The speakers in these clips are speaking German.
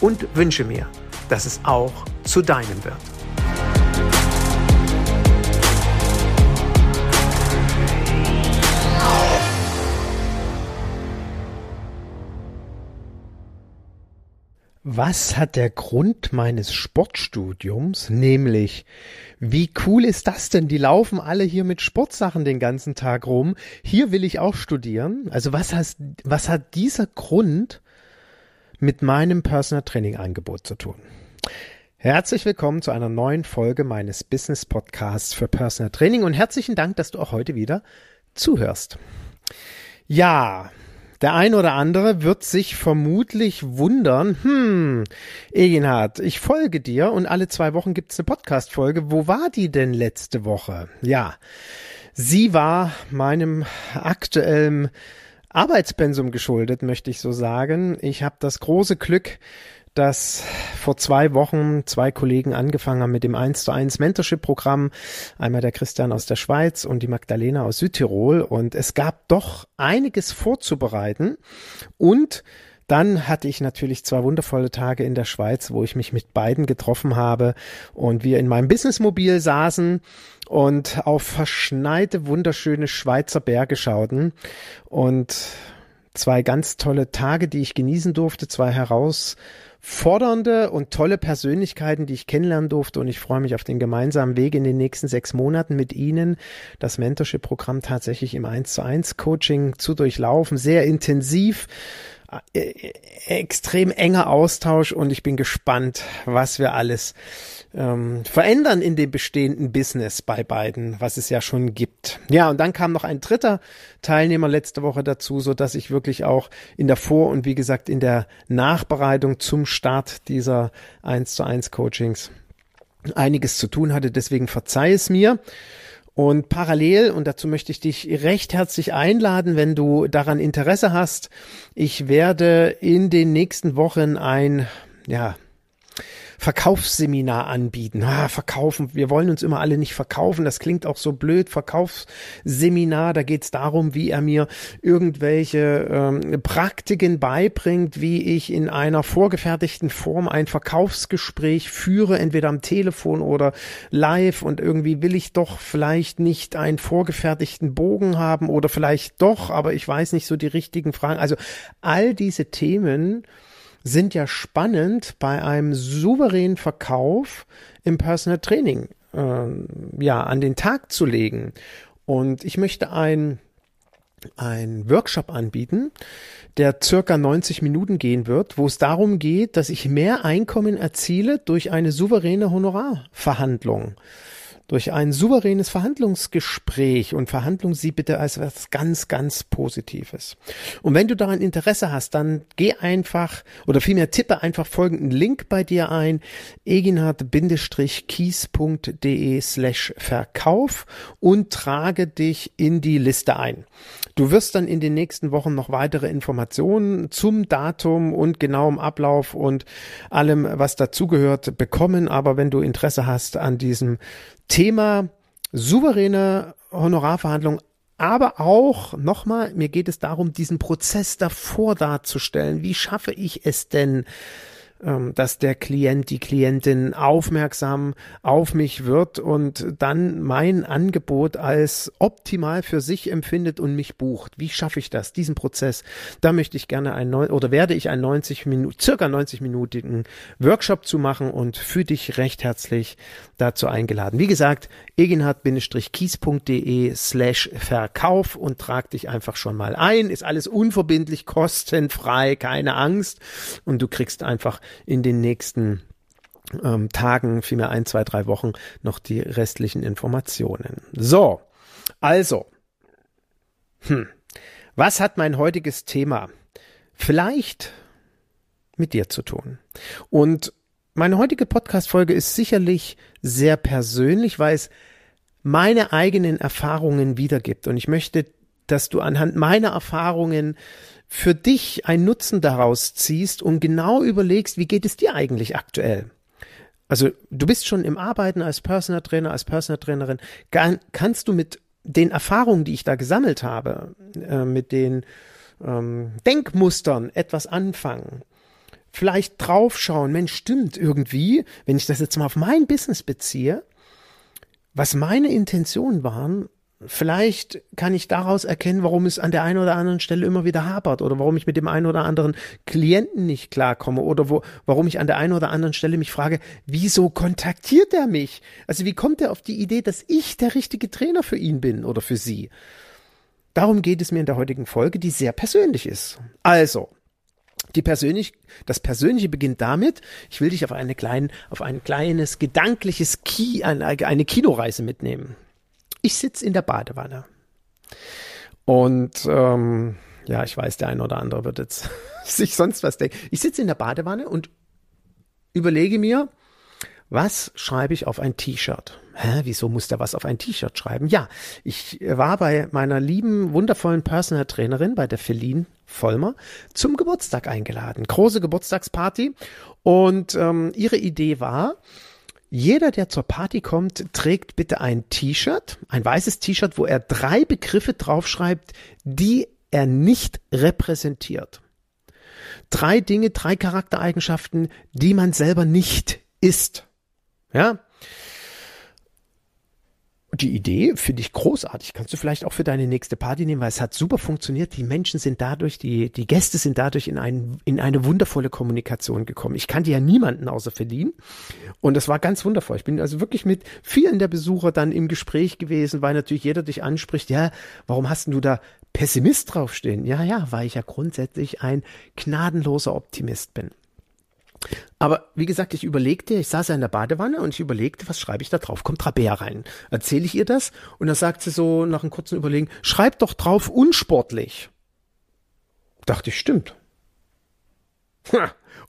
und wünsche mir, dass es auch zu deinem wird. Was hat der Grund meines Sportstudiums, nämlich wie cool ist das denn? Die laufen alle hier mit Sportsachen den ganzen Tag rum. Hier will ich auch studieren. Also was, hast, was hat dieser Grund mit meinem Personal Training Angebot zu tun? Herzlich willkommen zu einer neuen Folge meines Business Podcasts für Personal Training und herzlichen Dank, dass du auch heute wieder zuhörst. Ja, der ein oder andere wird sich vermutlich wundern, hm, Eginhard, ich folge dir und alle zwei Wochen gibt's eine Podcast-Folge. Wo war die denn letzte Woche? Ja, sie war meinem aktuellen Arbeitspensum geschuldet, möchte ich so sagen. Ich habe das große Glück, dass vor zwei Wochen zwei Kollegen angefangen haben mit dem 1 zu 1 Mentorship-Programm. Einmal der Christian aus der Schweiz und die Magdalena aus Südtirol. Und es gab doch einiges vorzubereiten. Und dann hatte ich natürlich zwei wundervolle Tage in der Schweiz, wo ich mich mit beiden getroffen habe und wir in meinem Businessmobil saßen und auf verschneite, wunderschöne Schweizer Berge schauten. Und zwei ganz tolle Tage, die ich genießen durfte, zwei heraus fordernde und tolle Persönlichkeiten, die ich kennenlernen durfte. Und ich freue mich auf den gemeinsamen Weg in den nächsten sechs Monaten mit Ihnen, das Mentorship-Programm tatsächlich im 1 zu 1 Coaching zu durchlaufen, sehr intensiv extrem enger Austausch und ich bin gespannt, was wir alles ähm, verändern in dem bestehenden Business bei beiden, was es ja schon gibt. Ja, und dann kam noch ein dritter Teilnehmer letzte Woche dazu, so dass ich wirklich auch in der Vor- und wie gesagt in der Nachbereitung zum Start dieser 1 zu 1 Coachings einiges zu tun hatte. Deswegen verzeih es mir. Und parallel, und dazu möchte ich dich recht herzlich einladen, wenn du daran Interesse hast, ich werde in den nächsten Wochen ein, ja, Verkaufsseminar anbieten. Ah, verkaufen, wir wollen uns immer alle nicht verkaufen, das klingt auch so blöd. Verkaufsseminar, da geht es darum, wie er mir irgendwelche ähm, Praktiken beibringt, wie ich in einer vorgefertigten Form ein Verkaufsgespräch führe, entweder am Telefon oder live und irgendwie will ich doch vielleicht nicht einen vorgefertigten Bogen haben oder vielleicht doch, aber ich weiß nicht so die richtigen Fragen. Also all diese Themen, sind ja spannend bei einem souveränen Verkauf im Personal Training äh, ja an den Tag zu legen. Und ich möchte ein ein Workshop anbieten, der circa 90 Minuten gehen wird, wo es darum geht, dass ich mehr Einkommen erziele durch eine souveräne Honorarverhandlung durch ein souveränes Verhandlungsgespräch und Verhandlung sie bitte als was ganz, ganz Positives. Und wenn du daran Interesse hast, dann geh einfach oder vielmehr tippe einfach folgenden Link bei dir ein, eginhard-kies.de slash Verkauf und trage dich in die Liste ein. Du wirst dann in den nächsten Wochen noch weitere Informationen zum Datum und genauem Ablauf und allem, was dazugehört, bekommen. Aber wenn du Interesse hast an diesem Thema souveräne Honorarverhandlung, aber auch nochmal, mir geht es darum, diesen Prozess davor darzustellen. Wie schaffe ich es denn, dass der Klient, die Klientin aufmerksam auf mich wird und dann mein Angebot als optimal für sich empfindet und mich bucht. Wie schaffe ich das, diesen Prozess? Da möchte ich gerne ein oder werde ich einen 90 Minuten, circa 90 minütigen Workshop zu machen und für dich recht herzlich dazu eingeladen. Wie gesagt, eginhard-kies.de slash Verkauf und trag dich einfach schon mal ein. Ist alles unverbindlich, kostenfrei, keine Angst. Und du kriegst einfach in den nächsten ähm, Tagen, vielmehr ein, zwei, drei Wochen, noch die restlichen Informationen. So, also, hm, was hat mein heutiges Thema vielleicht mit dir zu tun? Und meine heutige Podcast-Folge ist sicherlich sehr persönlich, weil es meine eigenen Erfahrungen wiedergibt. Und ich möchte, dass du anhand meiner Erfahrungen für dich einen Nutzen daraus ziehst und genau überlegst, wie geht es dir eigentlich aktuell? Also du bist schon im Arbeiten als Personal Trainer, als Personal Trainerin. kannst du mit den Erfahrungen, die ich da gesammelt habe, äh, mit den ähm, Denkmustern etwas anfangen? Vielleicht draufschauen, Mensch, stimmt irgendwie, wenn ich das jetzt mal auf mein Business beziehe, was meine Intentionen waren, Vielleicht kann ich daraus erkennen, warum es an der einen oder anderen Stelle immer wieder hapert oder warum ich mit dem einen oder anderen Klienten nicht klarkomme oder wo, warum ich an der einen oder anderen Stelle mich frage, wieso kontaktiert er mich? Also wie kommt er auf die Idee, dass ich der richtige Trainer für ihn bin oder für sie? Darum geht es mir in der heutigen Folge, die sehr persönlich ist. Also, die persönlich, das Persönliche beginnt damit, ich will dich auf eine kleine, auf ein kleines gedankliches Ki, eine, eine Kinoreise mitnehmen ich sitze in der Badewanne. Und ähm, ja, ich weiß, der eine oder andere wird jetzt sich sonst was denken. Ich sitze in der Badewanne und überlege mir, was schreibe ich auf ein T-Shirt? Hä, wieso muss der was auf ein T-Shirt schreiben? Ja, ich war bei meiner lieben, wundervollen Personal Trainerin, bei der Feline Vollmer, zum Geburtstag eingeladen. Große Geburtstagsparty. Und ähm, ihre Idee war, jeder, der zur Party kommt, trägt bitte ein T-Shirt, ein weißes T-Shirt, wo er drei Begriffe draufschreibt, die er nicht repräsentiert. Drei Dinge, drei Charaktereigenschaften, die man selber nicht ist. Ja? Die Idee finde ich großartig. Kannst du vielleicht auch für deine nächste Party nehmen, weil es hat super funktioniert. Die Menschen sind dadurch, die, die Gäste sind dadurch in, ein, in eine wundervolle Kommunikation gekommen. Ich kannte ja niemanden außer Verlien. Und das war ganz wundervoll. Ich bin also wirklich mit vielen der Besucher dann im Gespräch gewesen, weil natürlich jeder dich anspricht, ja, warum hast du da Pessimist draufstehen? Ja, ja, weil ich ja grundsätzlich ein gnadenloser Optimist bin. Aber wie gesagt, ich überlegte, ich saß ja in der Badewanne und ich überlegte, was schreibe ich da drauf? Kommt Rabea rein. Erzähle ich ihr das? Und dann sagt sie so nach einem kurzen Überlegen, schreib doch drauf unsportlich. Dachte ich, stimmt.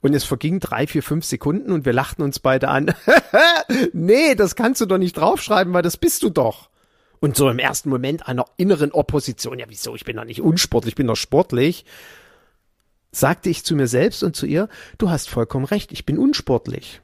Und es vergingen drei, vier, fünf Sekunden und wir lachten uns beide an. nee, das kannst du doch nicht draufschreiben, weil das bist du doch. Und so im ersten Moment einer inneren Opposition, ja wieso, ich bin doch nicht unsportlich, ich bin doch sportlich sagte ich zu mir selbst und zu ihr, du hast vollkommen recht, ich bin unsportlich.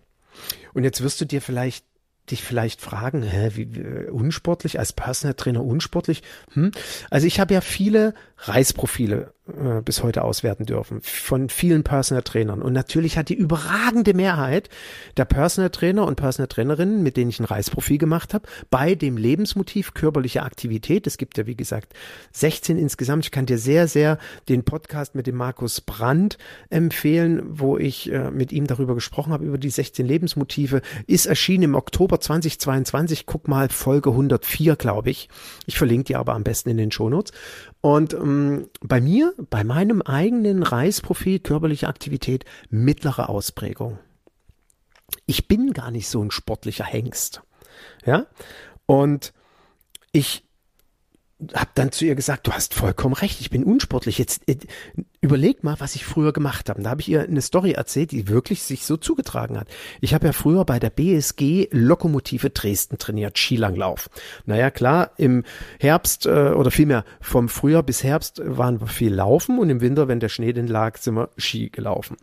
Und jetzt wirst du dir vielleicht dich vielleicht fragen, hä, wie, wie unsportlich als Personal Trainer unsportlich? Hm? Also ich habe ja viele Reisprofile äh, bis heute auswerten dürfen von vielen Personal Trainern. Und natürlich hat die überragende Mehrheit der Personal Trainer und Personal Trainerinnen, mit denen ich ein Reisprofil gemacht habe, bei dem Lebensmotiv körperliche Aktivität. Es gibt ja, wie gesagt, 16 insgesamt. Ich kann dir sehr, sehr den Podcast mit dem Markus Brandt empfehlen, wo ich äh, mit ihm darüber gesprochen habe, über die 16 Lebensmotive. Ist erschienen im Oktober 2022. Guck mal, Folge 104, glaube ich. Ich verlinke dir aber am besten in den Shownotes. Und ähm, bei mir, bei meinem eigenen Reisprofil körperliche Aktivität mittlere Ausprägung. Ich bin gar nicht so ein sportlicher Hengst. Ja? Und ich habe dann zu ihr gesagt, du hast vollkommen recht, ich bin unsportlich. Jetzt äh, überleg mal, was ich früher gemacht habe. Da habe ich ihr eine Story erzählt, die wirklich sich so zugetragen hat. Ich habe ja früher bei der BSG Lokomotive Dresden trainiert, Skilanglauf. Naja, klar, im Herbst äh, oder vielmehr vom Frühjahr bis Herbst waren wir viel laufen und im Winter, wenn der Schnee denn lag, sind wir Ski gelaufen.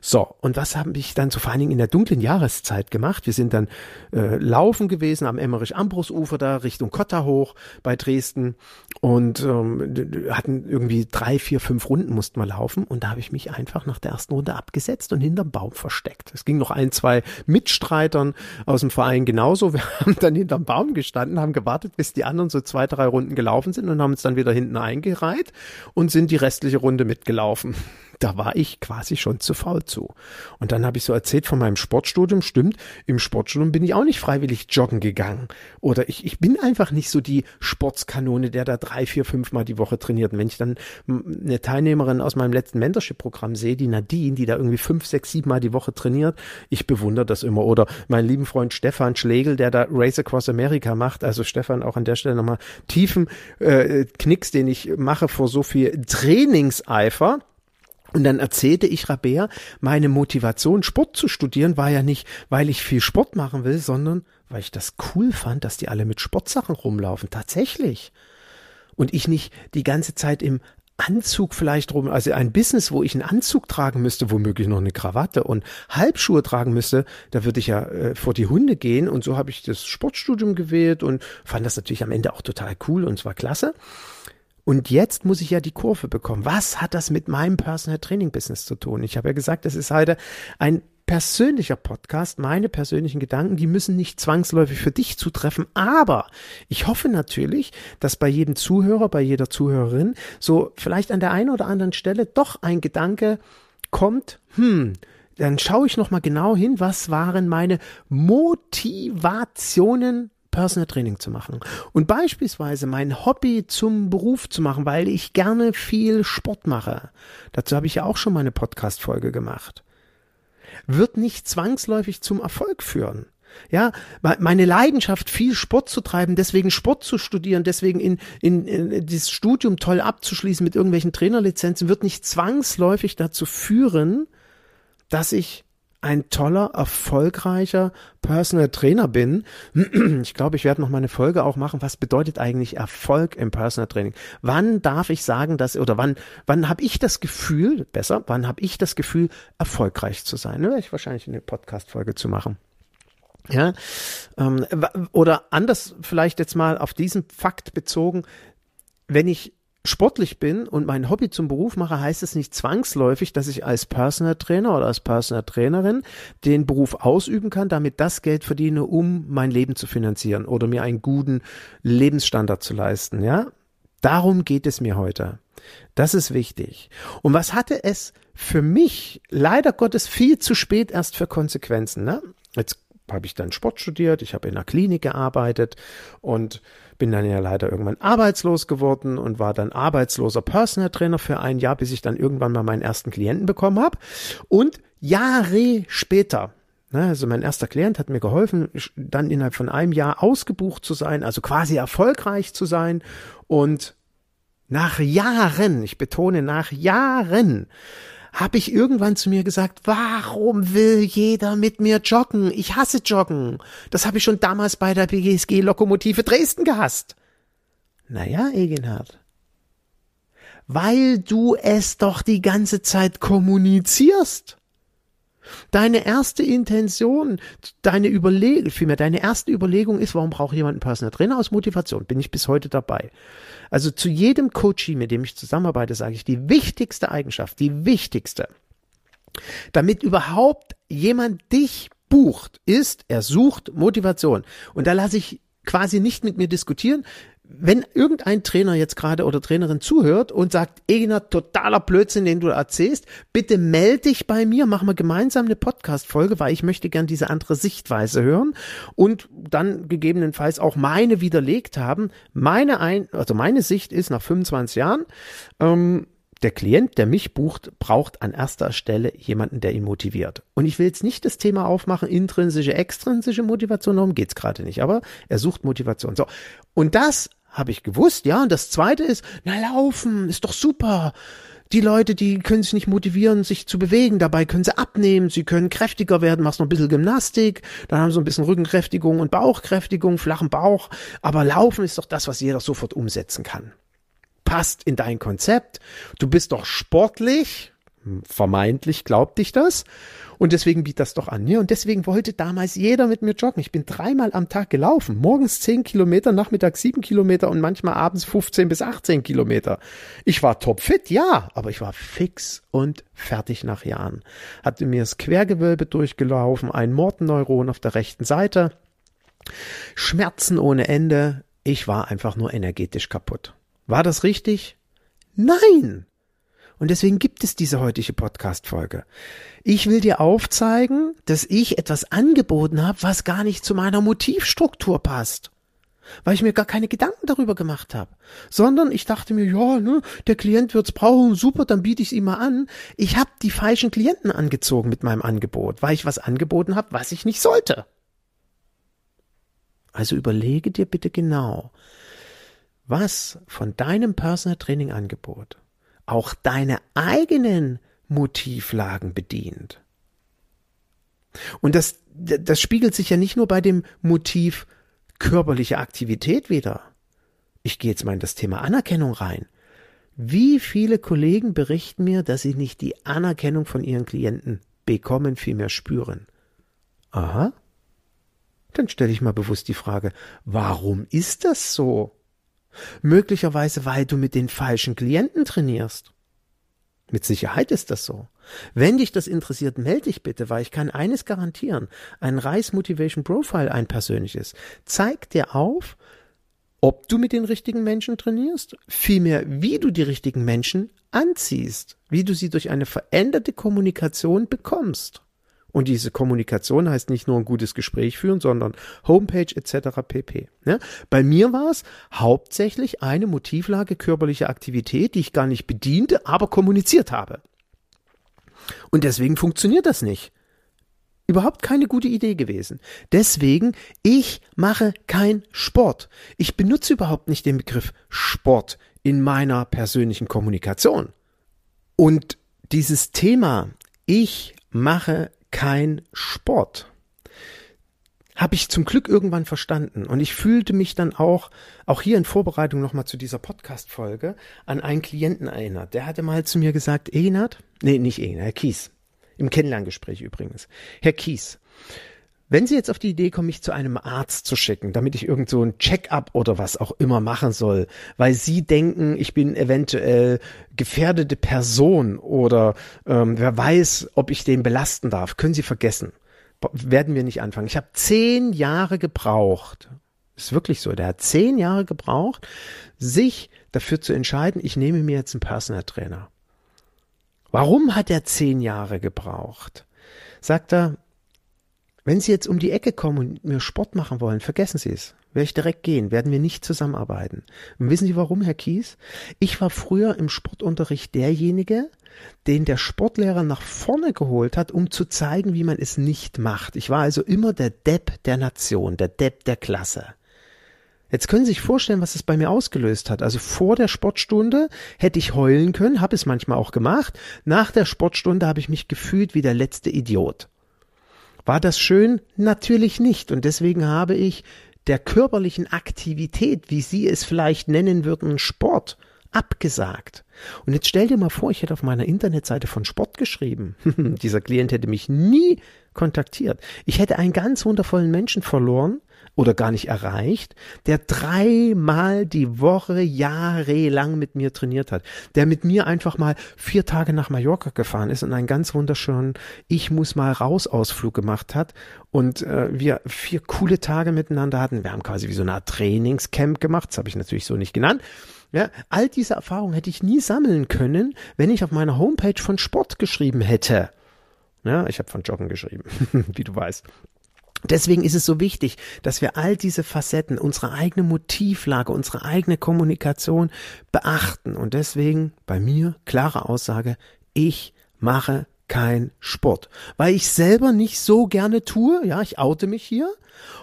So, und was habe ich dann so vor allen Dingen in der dunklen Jahreszeit gemacht? Wir sind dann äh, laufen gewesen am Emmerich-Ambros-Ufer da Richtung Kotta hoch bei Dresden und ähm, hatten irgendwie drei, vier, fünf Runden mussten wir laufen und da habe ich mich einfach nach der ersten Runde abgesetzt und hinterm Baum versteckt. Es ging noch ein, zwei Mitstreitern aus dem Verein genauso. Wir haben dann hinterm Baum gestanden, haben gewartet, bis die anderen so zwei, drei Runden gelaufen sind und haben uns dann wieder hinten eingereiht und sind die restliche Runde mitgelaufen da war ich quasi schon zu faul zu. Und dann habe ich so erzählt von meinem Sportstudium, stimmt, im Sportstudium bin ich auch nicht freiwillig joggen gegangen. Oder ich, ich bin einfach nicht so die Sportskanone, der da drei, vier, fünf Mal die Woche trainiert. Und wenn ich dann eine Teilnehmerin aus meinem letzten Mentorship-Programm sehe, die Nadine, die da irgendwie fünf, sechs, sieben Mal die Woche trainiert, ich bewundere das immer. Oder meinen lieben Freund Stefan Schlegel, der da Race Across America macht. Also Stefan, auch an der Stelle nochmal tiefen äh, Knicks, den ich mache vor so viel Trainingseifer. Und dann erzählte ich Rabea, meine Motivation, Sport zu studieren, war ja nicht, weil ich viel Sport machen will, sondern weil ich das cool fand, dass die alle mit Sportsachen rumlaufen. Tatsächlich. Und ich nicht die ganze Zeit im Anzug vielleicht rum, also ein Business, wo ich einen Anzug tragen müsste, womöglich noch eine Krawatte und Halbschuhe tragen müsste, da würde ich ja äh, vor die Hunde gehen und so habe ich das Sportstudium gewählt und fand das natürlich am Ende auch total cool und zwar klasse. Und jetzt muss ich ja die Kurve bekommen. Was hat das mit meinem Personal Training Business zu tun? Ich habe ja gesagt, das ist heute ein persönlicher Podcast, meine persönlichen Gedanken, die müssen nicht zwangsläufig für dich zutreffen, aber ich hoffe natürlich, dass bei jedem Zuhörer, bei jeder Zuhörerin so vielleicht an der einen oder anderen Stelle doch ein Gedanke kommt, hm, dann schaue ich noch mal genau hin, was waren meine Motivationen Personal Training zu machen und beispielsweise mein Hobby zum Beruf zu machen, weil ich gerne viel Sport mache. Dazu habe ich ja auch schon mal eine Podcast Folge gemacht. Wird nicht zwangsläufig zum Erfolg führen. Ja, meine Leidenschaft, viel Sport zu treiben, deswegen Sport zu studieren, deswegen in, in, in dieses Studium toll abzuschließen mit irgendwelchen Trainerlizenzen, wird nicht zwangsläufig dazu führen, dass ich ein toller, erfolgreicher Personal Trainer bin. Ich glaube, ich werde noch mal eine Folge auch machen. Was bedeutet eigentlich Erfolg im Personal Training? Wann darf ich sagen, dass oder wann wann habe ich das Gefühl, besser, wann habe ich das Gefühl, erfolgreich zu sein? Werde ich wahrscheinlich eine Podcast Folge zu machen. Ja, ähm, oder anders vielleicht jetzt mal auf diesen Fakt bezogen, wenn ich sportlich bin und mein Hobby zum Beruf mache, heißt es nicht zwangsläufig, dass ich als Personal Trainer oder als Personal Trainerin den Beruf ausüben kann, damit das Geld verdiene, um mein Leben zu finanzieren oder mir einen guten Lebensstandard zu leisten, ja? Darum geht es mir heute. Das ist wichtig. Und was hatte es für mich leider Gottes viel zu spät erst für Konsequenzen, ne? Jetzt habe ich dann Sport studiert, ich habe in einer Klinik gearbeitet und bin dann ja leider irgendwann arbeitslos geworden und war dann arbeitsloser Personal Trainer für ein Jahr, bis ich dann irgendwann mal meinen ersten Klienten bekommen habe. Und Jahre später, ne, also mein erster Klient hat mir geholfen, dann innerhalb von einem Jahr ausgebucht zu sein, also quasi erfolgreich zu sein und nach Jahren, ich betone nach Jahren, habe ich irgendwann zu mir gesagt, warum will jeder mit mir joggen? Ich hasse Joggen. Das habe ich schon damals bei der BGSG Lokomotive Dresden gehasst. Naja, Egenhard. Weil du es doch die ganze Zeit kommunizierst. Deine erste Intention, deine Überlegung, vielmehr deine erste Überlegung ist, warum braucht jemand einen Personal Trainer aus Motivation? Bin ich bis heute dabei. Also zu jedem Coachie, mit dem ich zusammenarbeite, sage ich, die wichtigste Eigenschaft, die wichtigste, damit überhaupt jemand dich bucht, ist, er sucht Motivation. Und da lasse ich quasi nicht mit mir diskutieren wenn irgendein Trainer jetzt gerade oder Trainerin zuhört und sagt, Egner, totaler Blödsinn, den du erzählst, bitte melde dich bei mir, machen wir gemeinsam eine Podcast-Folge, weil ich möchte gern diese andere Sichtweise hören und dann gegebenenfalls auch meine widerlegt haben. Meine ein, also meine Sicht ist nach 25 Jahren, ähm, der Klient, der mich bucht, braucht an erster Stelle jemanden, der ihn motiviert. Und ich will jetzt nicht das Thema aufmachen, intrinsische, extrinsische Motivation, darum geht's gerade nicht, aber er sucht Motivation. So. Und das habe ich gewusst, ja. Und das zweite ist, na laufen, ist doch super. Die Leute, die können sich nicht motivieren, sich zu bewegen. Dabei können sie abnehmen, sie können kräftiger werden, machst noch ein bisschen Gymnastik, dann haben sie ein bisschen Rückenkräftigung und Bauchkräftigung, flachen Bauch. Aber Laufen ist doch das, was jeder sofort umsetzen kann. Passt in dein Konzept. Du bist doch sportlich, vermeintlich glaubt ich das und deswegen biet das doch an. Ja, und deswegen wollte damals jeder mit mir joggen. Ich bin dreimal am Tag gelaufen. Morgens zehn Kilometer, nachmittags sieben Kilometer und manchmal abends 15 bis 18 Kilometer. Ich war topfit, ja, aber ich war fix und fertig nach Jahren. Hatte mir das Quergewölbe durchgelaufen, ein Mortenneuron auf der rechten Seite, Schmerzen ohne Ende. Ich war einfach nur energetisch kaputt. War das richtig? Nein! Und deswegen gibt es diese heutige Podcast-Folge. Ich will dir aufzeigen, dass ich etwas angeboten habe, was gar nicht zu meiner Motivstruktur passt. Weil ich mir gar keine Gedanken darüber gemacht habe. Sondern ich dachte mir, ja, ne, der Klient wird's brauchen, super, dann biete ich es ihm mal an. Ich habe die falschen Klienten angezogen mit meinem Angebot, weil ich was angeboten habe, was ich nicht sollte. Also überlege dir bitte genau, was von deinem Personal Training Angebot auch deine eigenen Motivlagen bedient. Und das, das spiegelt sich ja nicht nur bei dem Motiv körperliche Aktivität wieder. Ich gehe jetzt mal in das Thema Anerkennung rein. Wie viele Kollegen berichten mir, dass sie nicht die Anerkennung von ihren Klienten bekommen, vielmehr spüren? Aha. Dann stelle ich mal bewusst die Frage, warum ist das so? Möglicherweise, weil du mit den falschen Klienten trainierst. Mit Sicherheit ist das so. Wenn dich das interessiert, melde dich bitte, weil ich kann eines garantieren. Ein Reis Motivation Profile, ein persönliches, zeigt dir auf, ob du mit den richtigen Menschen trainierst, vielmehr wie du die richtigen Menschen anziehst, wie du sie durch eine veränderte Kommunikation bekommst. Und diese Kommunikation heißt nicht nur ein gutes Gespräch führen, sondern Homepage etc. pp. Ja? Bei mir war es hauptsächlich eine Motivlage körperliche Aktivität, die ich gar nicht bediente, aber kommuniziert habe. Und deswegen funktioniert das nicht. Überhaupt keine gute Idee gewesen. Deswegen, ich mache kein Sport. Ich benutze überhaupt nicht den Begriff Sport in meiner persönlichen Kommunikation. Und dieses Thema, ich mache kein Sport. Habe ich zum Glück irgendwann verstanden. Und ich fühlte mich dann auch, auch hier in Vorbereitung nochmal zu dieser Podcast-Folge, an einen Klienten erinnert. Der hatte mal zu mir gesagt, Enat, nee, nicht Enat, Herr Kies. Im Kennenlerngespräch übrigens. Herr Kies, wenn Sie jetzt auf die Idee kommen, mich zu einem Arzt zu schicken, damit ich irgend so ein Check-up oder was auch immer machen soll, weil Sie denken, ich bin eventuell gefährdete Person oder ähm, wer weiß, ob ich den belasten darf, können Sie vergessen. Werden wir nicht anfangen. Ich habe zehn Jahre gebraucht. Ist wirklich so. Der hat zehn Jahre gebraucht, sich dafür zu entscheiden, ich nehme mir jetzt einen Personal Trainer. Warum hat er zehn Jahre gebraucht? Sagt er, wenn Sie jetzt um die Ecke kommen und mir Sport machen wollen, vergessen Sie es. Werde ich direkt gehen, werden wir nicht zusammenarbeiten. Und wissen Sie warum, Herr Kies? Ich war früher im Sportunterricht derjenige, den der Sportlehrer nach vorne geholt hat, um zu zeigen, wie man es nicht macht. Ich war also immer der Depp der Nation, der Depp der Klasse. Jetzt können Sie sich vorstellen, was es bei mir ausgelöst hat. Also vor der Sportstunde hätte ich heulen können, habe es manchmal auch gemacht. Nach der Sportstunde habe ich mich gefühlt wie der letzte Idiot. War das schön? Natürlich nicht. Und deswegen habe ich der körperlichen Aktivität, wie Sie es vielleicht nennen würden, Sport, abgesagt. Und jetzt stell dir mal vor, ich hätte auf meiner Internetseite von Sport geschrieben. Dieser Klient hätte mich nie kontaktiert. Ich hätte einen ganz wundervollen Menschen verloren, oder gar nicht erreicht, der dreimal die Woche jahrelang mit mir trainiert hat, der mit mir einfach mal vier Tage nach Mallorca gefahren ist und einen ganz wunderschönen Ich muss mal raus Ausflug gemacht hat und äh, wir vier coole Tage miteinander hatten. Wir haben quasi wie so eine Art Trainingscamp gemacht, das habe ich natürlich so nicht genannt. Ja, all diese Erfahrungen hätte ich nie sammeln können, wenn ich auf meiner Homepage von Sport geschrieben hätte. Ja, ich habe von Joggen geschrieben, wie du weißt. Deswegen ist es so wichtig, dass wir all diese Facetten, unsere eigene Motivlage, unsere eigene Kommunikation beachten. Und deswegen bei mir klare Aussage, ich mache kein Sport, weil ich selber nicht so gerne tue, ja, ich oute mich hier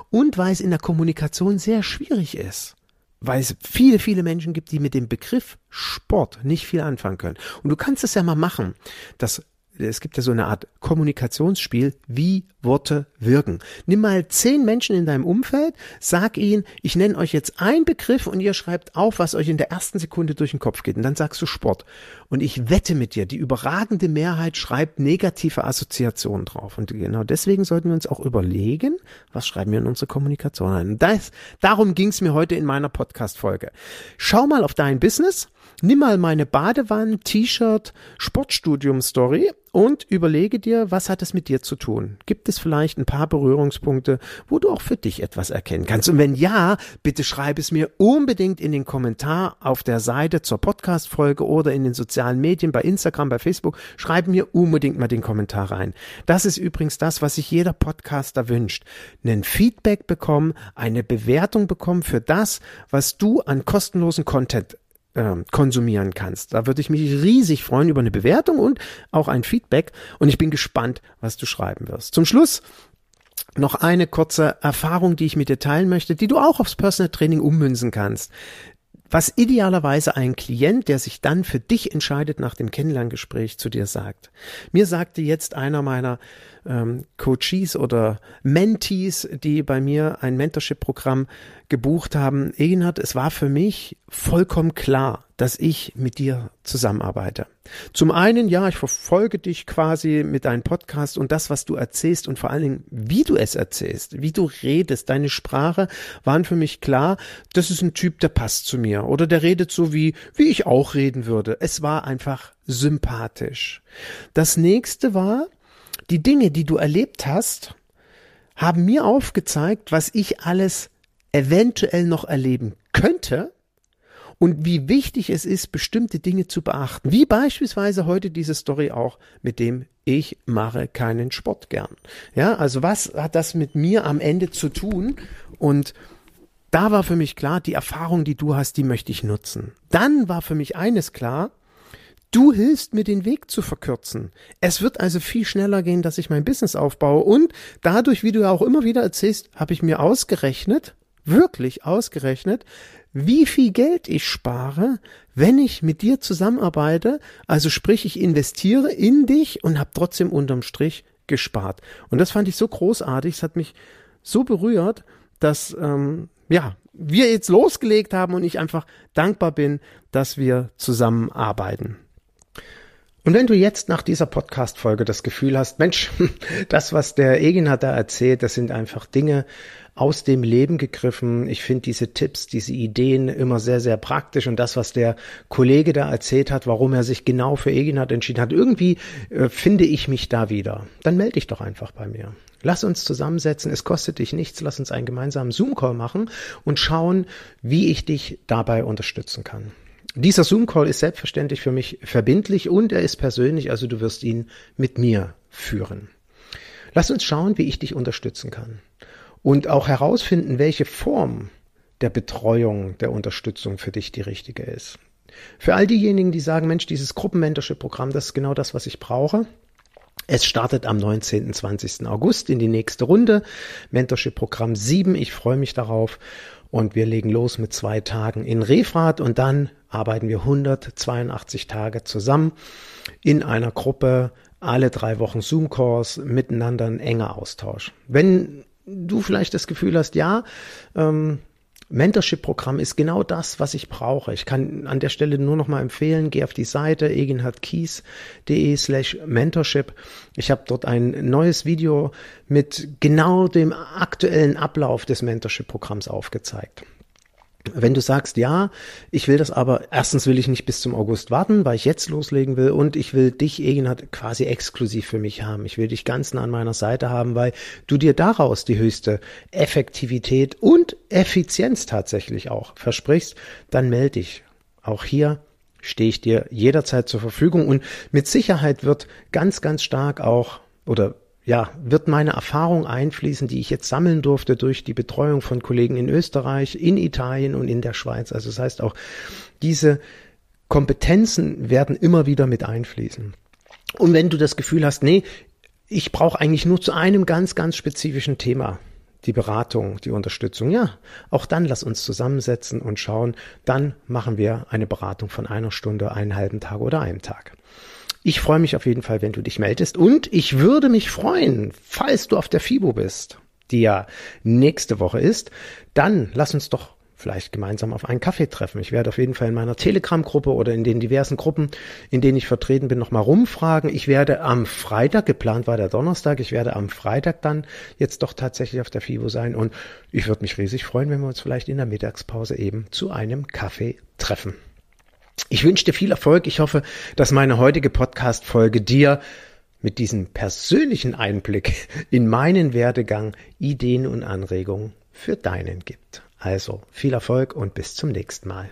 und weil es in der Kommunikation sehr schwierig ist, weil es viele, viele Menschen gibt, die mit dem Begriff Sport nicht viel anfangen können. Und du kannst es ja mal machen, dass es gibt ja so eine Art Kommunikationsspiel, wie Worte wirken. Nimm mal zehn Menschen in deinem Umfeld, sag ihnen, ich nenne euch jetzt einen Begriff und ihr schreibt auf, was euch in der ersten Sekunde durch den Kopf geht. Und dann sagst du Sport. Und ich wette mit dir, die überragende Mehrheit schreibt negative Assoziationen drauf. Und genau deswegen sollten wir uns auch überlegen, was schreiben wir in unsere Kommunikation ein. Das, darum ging es mir heute in meiner Podcast-Folge. Schau mal auf dein Business Nimm mal meine Badewanne, T-Shirt, Sportstudium-Story und überlege dir, was hat es mit dir zu tun? Gibt es vielleicht ein paar Berührungspunkte, wo du auch für dich etwas erkennen kannst? Und wenn ja, bitte schreib es mir unbedingt in den Kommentar auf der Seite zur Podcast-Folge oder in den sozialen Medien, bei Instagram, bei Facebook. Schreib mir unbedingt mal den Kommentar rein. Das ist übrigens das, was sich jeder Podcaster wünscht. Einen Feedback bekommen, eine Bewertung bekommen für das, was du an kostenlosen Content äh, konsumieren kannst. Da würde ich mich riesig freuen über eine Bewertung und auch ein Feedback. Und ich bin gespannt, was du schreiben wirst. Zum Schluss noch eine kurze Erfahrung, die ich mit dir teilen möchte, die du auch aufs Personal Training ummünzen kannst. Was idealerweise ein Klient, der sich dann für dich entscheidet, nach dem Kennenlerngespräch zu dir sagt. Mir sagte jetzt einer meiner ähm, Coaches oder Mentees, die bei mir ein Mentorship-Programm gebucht haben, Egenhard, es war für mich vollkommen klar, dass ich mit dir zusammenarbeite. Zum einen, ja, ich verfolge dich quasi mit deinem Podcast und das, was du erzählst und vor allen Dingen, wie du es erzählst, wie du redest, deine Sprache waren für mich klar, das ist ein Typ, der passt zu mir oder der redet so wie, wie ich auch reden würde. Es war einfach sympathisch. Das nächste war, die Dinge, die du erlebt hast, haben mir aufgezeigt, was ich alles eventuell noch erleben könnte und wie wichtig es ist, bestimmte Dinge zu beachten. Wie beispielsweise heute diese Story auch mit dem ich mache keinen Sport gern. Ja, also was hat das mit mir am Ende zu tun? Und da war für mich klar, die Erfahrung, die du hast, die möchte ich nutzen. Dann war für mich eines klar, Du hilfst mir den Weg zu verkürzen. Es wird also viel schneller gehen, dass ich mein Business aufbaue. Und dadurch, wie du ja auch immer wieder erzählst, habe ich mir ausgerechnet, wirklich ausgerechnet, wie viel Geld ich spare, wenn ich mit dir zusammenarbeite. Also sprich, ich investiere in dich und habe trotzdem unterm Strich gespart. Und das fand ich so großartig, es hat mich so berührt, dass ähm, ja wir jetzt losgelegt haben und ich einfach dankbar bin, dass wir zusammenarbeiten. Und wenn du jetzt nach dieser Podcast-Folge das Gefühl hast, Mensch, das, was der Egin hat da erzählt, das sind einfach Dinge aus dem Leben gegriffen. Ich finde diese Tipps, diese Ideen immer sehr, sehr praktisch. Und das, was der Kollege da erzählt hat, warum er sich genau für Egin hat entschieden hat, irgendwie äh, finde ich mich da wieder. Dann melde dich doch einfach bei mir. Lass uns zusammensetzen, es kostet dich nichts, lass uns einen gemeinsamen Zoom-Call machen und schauen, wie ich dich dabei unterstützen kann. Dieser Zoom-Call ist selbstverständlich für mich verbindlich und er ist persönlich, also du wirst ihn mit mir führen. Lass uns schauen, wie ich dich unterstützen kann und auch herausfinden, welche Form der Betreuung, der Unterstützung für dich die richtige ist. Für all diejenigen, die sagen, Mensch, dieses Gruppen-Mentorship-Programm, das ist genau das, was ich brauche. Es startet am 19. 20. August in die nächste Runde. Mentorship-Programm 7. Ich freue mich darauf. Und wir legen los mit zwei Tagen in Refrat und dann arbeiten wir 182 Tage zusammen in einer Gruppe, alle drei Wochen Zoom-Calls, miteinander ein enger Austausch. Wenn du vielleicht das Gefühl hast, ja, ähm, Mentorship-Programm ist genau das, was ich brauche. Ich kann an der Stelle nur noch mal empfehlen, geh auf die Seite eginhardkies.de slash Mentorship. Ich habe dort ein neues Video mit genau dem aktuellen Ablauf des Mentorship-Programms aufgezeigt. Wenn du sagst, ja, ich will das aber, erstens will ich nicht bis zum August warten, weil ich jetzt loslegen will und ich will dich, Egenhard, quasi exklusiv für mich haben. Ich will dich ganz nah an meiner Seite haben, weil du dir daraus die höchste Effektivität und Effizienz tatsächlich auch versprichst, dann melde dich. Auch hier stehe ich dir jederzeit zur Verfügung und mit Sicherheit wird ganz, ganz stark auch oder ja, wird meine Erfahrung einfließen, die ich jetzt sammeln durfte durch die Betreuung von Kollegen in Österreich, in Italien und in der Schweiz. Also das heißt auch, diese Kompetenzen werden immer wieder mit einfließen. Und wenn du das Gefühl hast, nee, ich brauche eigentlich nur zu einem ganz, ganz spezifischen Thema die Beratung, die Unterstützung, ja, auch dann lass uns zusammensetzen und schauen, dann machen wir eine Beratung von einer Stunde, einen halben Tag oder einem Tag. Ich freue mich auf jeden Fall, wenn du dich meldest und ich würde mich freuen, falls du auf der FIBO bist, die ja nächste Woche ist, dann lass uns doch vielleicht gemeinsam auf einen Kaffee treffen. Ich werde auf jeden Fall in meiner Telegram-Gruppe oder in den diversen Gruppen, in denen ich vertreten bin, nochmal rumfragen. Ich werde am Freitag, geplant war der Donnerstag, ich werde am Freitag dann jetzt doch tatsächlich auf der FIBO sein und ich würde mich riesig freuen, wenn wir uns vielleicht in der Mittagspause eben zu einem Kaffee treffen. Ich wünsche dir viel Erfolg. Ich hoffe, dass meine heutige Podcast-Folge dir mit diesem persönlichen Einblick in meinen Werdegang Ideen und Anregungen für deinen gibt. Also viel Erfolg und bis zum nächsten Mal.